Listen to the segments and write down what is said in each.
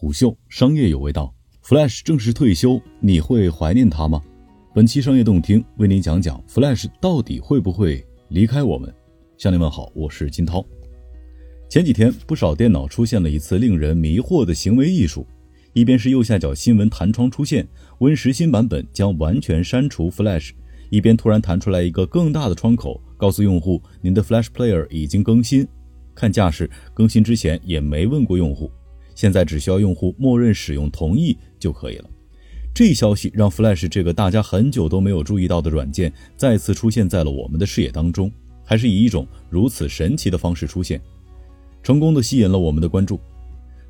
虎嗅商业有味道，Flash 正式退休，你会怀念他吗？本期商业动听为您讲讲 Flash 到底会不会离开我们。向您问好，我是金涛。前几天，不少电脑出现了一次令人迷惑的行为艺术：一边是右下角新闻弹窗出现 Win 十新版本将完全删除 Flash，一边突然弹出来一个更大的窗口，告诉用户您的 Flash Player 已经更新。看架势，更新之前也没问过用户。现在只需要用户默认使用同意就可以了。这一消息让 Flash 这个大家很久都没有注意到的软件再次出现在了我们的视野当中，还是以一种如此神奇的方式出现，成功的吸引了我们的关注。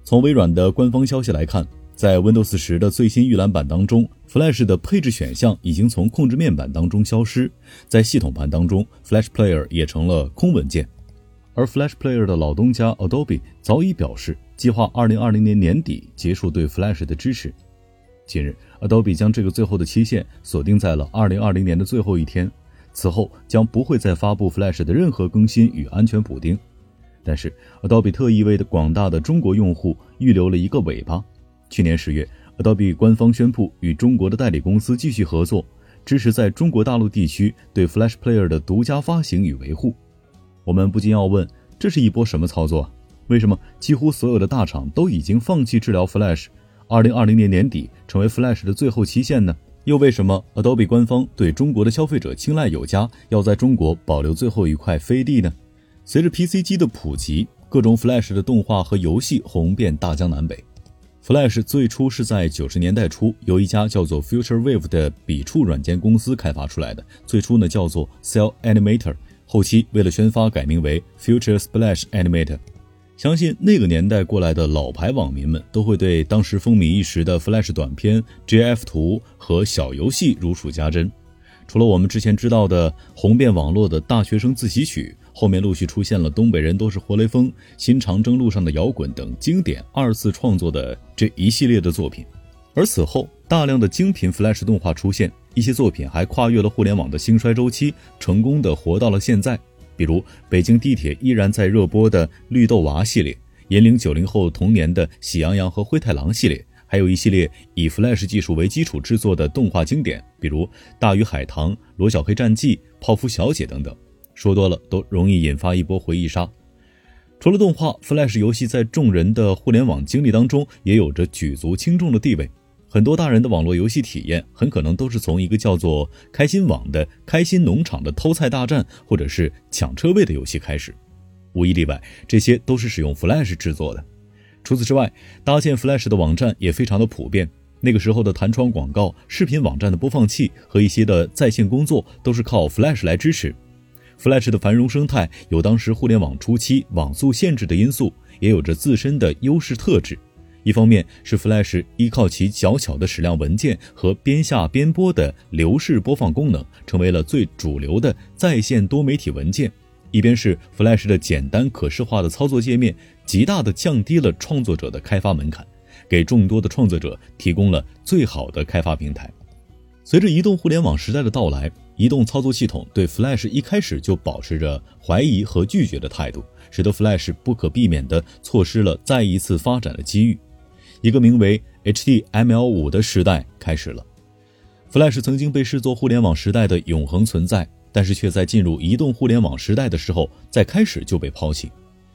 从微软的官方消息来看，在 Windows 十的最新预览版当中，Flash 的配置选项已经从控制面板当中消失，在系统盘当中，Flash Player 也成了空文件。而 Flash Player 的老东家 Adobe 早已表示，计划2020年年底结束对 Flash 的支持。近日，Adobe 将这个最后的期限锁定在了2020年的最后一天，此后将不会再发布 Flash 的任何更新与安全补丁。但是，Adobe 特意为的广大的中国用户预留了一个尾巴。去年十月，Adobe 官方宣布与中国的代理公司继续合作，支持在中国大陆地区对 Flash Player 的独家发行与维护。我们不禁要问，这是一波什么操作？为什么几乎所有的大厂都已经放弃治疗 Flash？二零二零年年底成为 Flash 的最后期限呢？又为什么 Adobe 官方对中国的消费者青睐有加，要在中国保留最后一块飞地呢？随着 PC 机的普及，各种 Flash 的动画和游戏红遍大江南北。Flash 最初是在九十年代初由一家叫做 Future Wave 的笔触软件公司开发出来的，最初呢叫做 Cell Animator。后期为了宣发，改名为 Future Splash Animator。相信那个年代过来的老牌网民们都会对当时风靡一时的 Flash 短片、gf 图和小游戏如数家珍。除了我们之前知道的红遍网络的大学生自习曲，后面陆续出现了东北人都是活雷锋、新长征路上的摇滚等经典二次创作的这一系列的作品。而此后，大量的精品 Flash 动画出现。一些作品还跨越了互联网的兴衰周期，成功的活到了现在。比如北京地铁依然在热播的绿豆娃系列，引领九零后童年的喜羊羊和灰太狼系列，还有一系列以 Flash 技术为基础制作的动画经典，比如大鱼海棠、罗小黑战记、泡芙小姐等等。说多了都容易引发一波回忆杀。除了动画，Flash 游戏在众人的互联网经历当中也有着举足轻重的地位。很多大人的网络游戏体验，很可能都是从一个叫做“开心网”的“开心农场”的偷菜大战，或者是抢车位的游戏开始。无一例外，这些都是使用 Flash 制作的。除此之外，搭建 Flash 的网站也非常的普遍。那个时候的弹窗广告、视频网站的播放器和一些的在线工作，都是靠 Flash 来支持。Flash 的繁荣生态有当时互联网初期网速限制的因素，也有着自身的优势特质。一方面是 Flash 依靠其较小的矢量文件和边下边播的流式播放功能，成为了最主流的在线多媒体文件；一边是 Flash 的简单可视化的操作界面，极大的降低了创作者的开发门槛，给众多的创作者提供了最好的开发平台。随着移动互联网时代的到来，移动操作系统对 Flash 一开始就保持着怀疑和拒绝的态度，使得 Flash 不可避免地错失了再一次发展的机遇。一个名为 HTML5 的时代开始了。Flash 曾经被视作互联网时代的永恒存在，但是却在进入移动互联网时代的时候，在开始就被抛弃。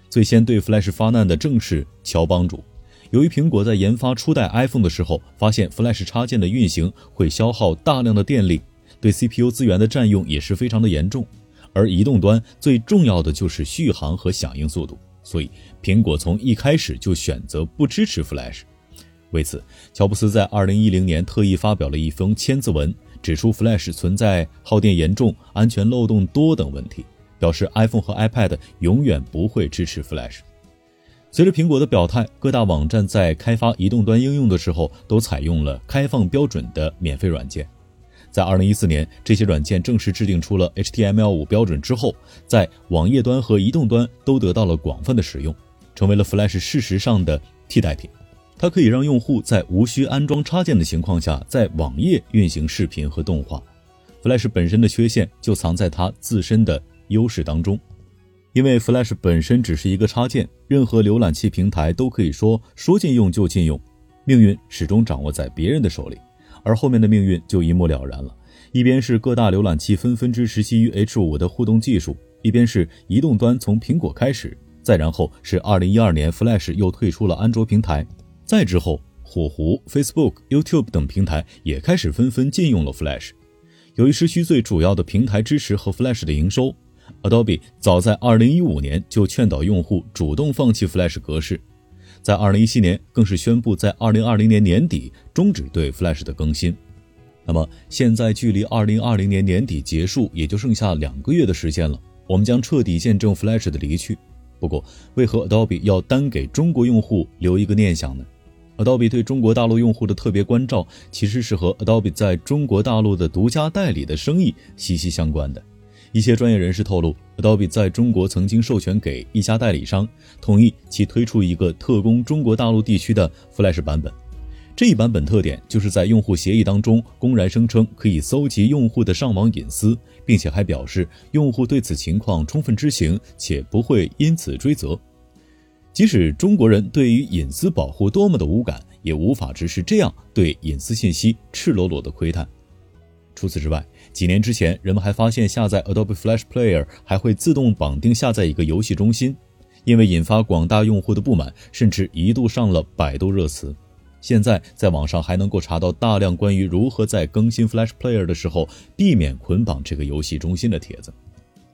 最先对 Flash 发难的正是乔帮主。由于苹果在研发初代 iPhone 的时候，发现 Flash 插件的运行会消耗大量的电力，对 CPU 资源的占用也是非常的严重。而移动端最重要的就是续航和响应速度，所以苹果从一开始就选择不支持 Flash。为此，乔布斯在2010年特意发表了一封千字文，指出 Flash 存在耗电严重、安全漏洞多等问题，表示 iPhone 和 iPad 永远不会支持 Flash。随着苹果的表态，各大网站在开发移动端应用的时候，都采用了开放标准的免费软件。在2014年，这些软件正式制定出了 HTML5 标准之后，在网页端和移动端都得到了广泛的使用，成为了 Flash 事实上的替代品。它可以让用户在无需安装插件的情况下，在网页运行视频和动画。Flash 本身的缺陷就藏在它自身的优势当中。因为 Flash 本身只是一个插件，任何浏览器平台都可以说说禁用就禁用，命运始终掌握在别人的手里，而后面的命运就一目了然了。一边是各大浏览器纷纷支持基于 H5 的互动技术，一边是移动端从苹果开始，再然后是2012年 Flash 又退出了安卓平台，再之后火狐、Facebook、YouTube 等平台也开始纷纷禁用了 Flash。由于失去最主要的平台支持和 Flash 的营收。Adobe 早在2015年就劝导用户主动放弃 Flash 格式，在2017年更是宣布在2020年年底终止对 Flash 的更新。那么现在距离2020年年底结束也就剩下两个月的时间了，我们将彻底见证 Flash 的离去。不过，为何 Adobe 要单给中国用户留一个念想呢？Adobe 对中国大陆用户的特别关照，其实是和 Adobe 在中国大陆的独家代理的生意息息相关的。一些专业人士透露，Adobe 在中国曾经授权给一家代理商，同意其推出一个特供中国大陆地区的 Flash 版本。这一版本特点就是在用户协议当中公然声称可以搜集用户的上网隐私，并且还表示用户对此情况充分知情，且不会因此追责。即使中国人对于隐私保护多么的无感，也无法直视这样对隐私信息赤裸裸的窥探。除此之外，几年之前，人们还发现下载 Adobe Flash Player 还会自动绑定下载一个游戏中心，因为引发广大用户的不满，甚至一度上了百度热词。现在在网上还能够查到大量关于如何在更新 Flash Player 的时候避免捆绑这个游戏中心的帖子。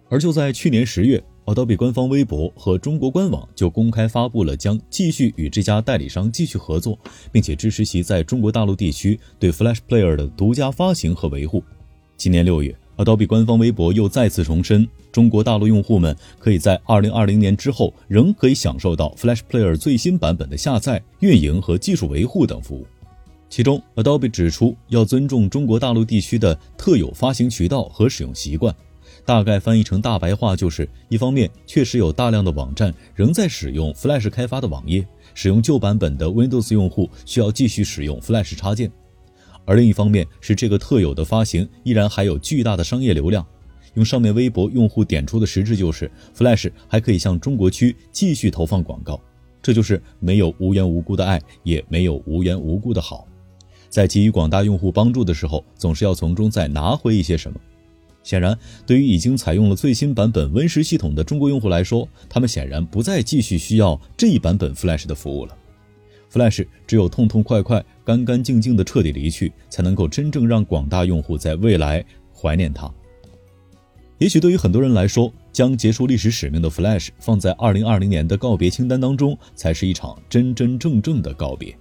而就在去年十月，Adobe 官方微博和中国官网就公开发布了将继续与这家代理商继续合作，并且支持其在中国大陆地区对 Flash Player 的独家发行和维护。今年六月，Adobe 官方微博又再次重申，中国大陆用户们可以在2020年之后仍可以享受到 Flash Player 最新版本的下载、运营和技术维护等服务。其中，Adobe 指出要尊重中国大陆地区的特有发行渠道和使用习惯。大概翻译成大白话就是：一方面，确实有大量的网站仍在使用 Flash 开发的网页，使用旧版本的 Windows 用户需要继续使用 Flash 插件；而另一方面是这个特有的发行依然还有巨大的商业流量。用上面微博用户点出的实质就是 Flash 还可以向中国区继续投放广告，这就是没有无缘无故的爱，也没有无缘无故的好。在给予广大用户帮助的时候，总是要从中再拿回一些什么。显然，对于已经采用了最新版本 Win 十系统的中国用户来说，他们显然不再继续需要这一版本 Flash 的服务了。Flash 只有痛痛快快、干干净净的彻底离去，才能够真正让广大用户在未来怀念它。也许对于很多人来说，将结束历史使命的 Flash 放在2020年的告别清单当中，才是一场真真正正的告别。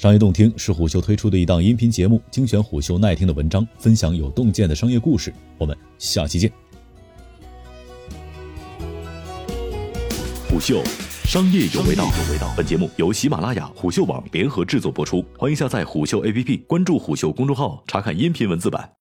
商业洞听是虎嗅推出的一档音频节目，精选虎嗅耐听的文章，分享有洞见的商业故事。我们下期见。虎嗅，商业有味道。本节目由喜马拉雅、虎嗅网联合制作播出，欢迎下载虎嗅 APP，关注虎嗅公众号，查看音频文字版。